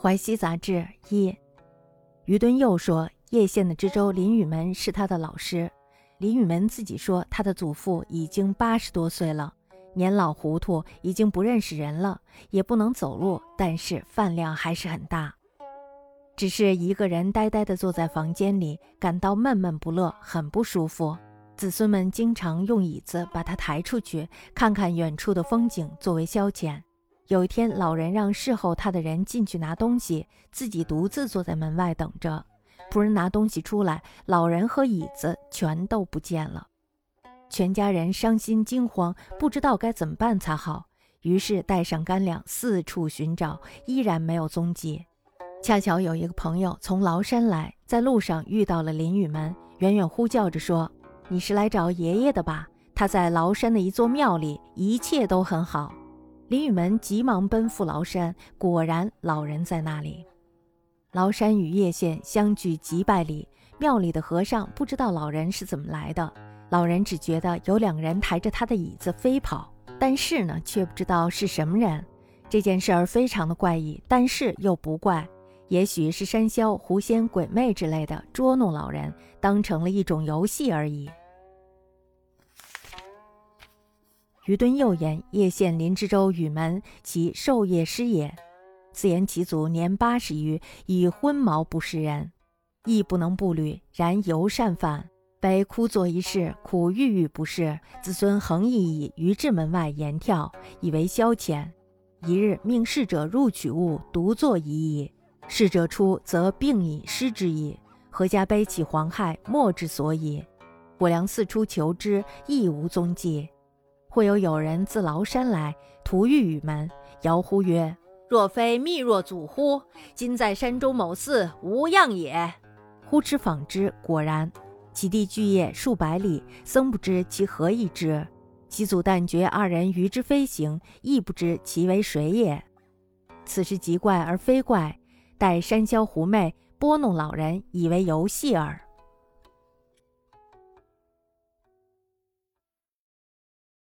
淮西杂志一，于敦又说，叶县的知州林雨门是他的老师。林雨门自己说，他的祖父已经八十多岁了，年老糊涂，已经不认识人了，也不能走路，但是饭量还是很大。只是一个人呆呆地坐在房间里，感到闷闷不乐，很不舒服。子孙们经常用椅子把他抬出去，看看远处的风景作为消遣。有一天，老人让侍候他的人进去拿东西，自己独自坐在门外等着。仆人拿东西出来，老人和椅子全都不见了。全家人伤心惊慌，不知道该怎么办才好。于是带上干粮四处寻找，依然没有踪迹。恰巧有一个朋友从崂山来，在路上遇到了林雨门，远远呼叫着说：“你是来找爷爷的吧？他在崂山的一座庙里，一切都很好。”林雨门急忙奔赴崂山，果然老人在那里。崂山与叶县相距几百里，庙里的和尚不知道老人是怎么来的，老人只觉得有两个人抬着他的椅子飞跑，但是呢，却不知道是什么人。这件事儿非常的怪异，但是又不怪，也许是山魈、狐仙、鬼魅之类的捉弄老人，当成了一种游戏而已。于敦又言：叶县林之州雨门，其授业师也。自言其祖年八十余，以昏毛不识人，亦不能步履，然尤善饭。悲枯坐一室，苦郁郁不适。子孙恒以以于至门外言跳，以为消遣。一日命侍者入取物，独坐一矣。侍者出，则病已失之矣。何家悲起黄骇，莫之所以。我良四出求之，亦无踪迹。会有友人自崂山来，途遇雨门，遥呼曰：“若非密若祖乎？今在山中某寺，无恙也。”呼之访之，果然，其地巨业数百里，僧不知其何以之。其祖但觉二人于之飞行，亦不知其为谁也。此事极怪而非怪，待山魈狐媚拨弄老人，以为游戏耳。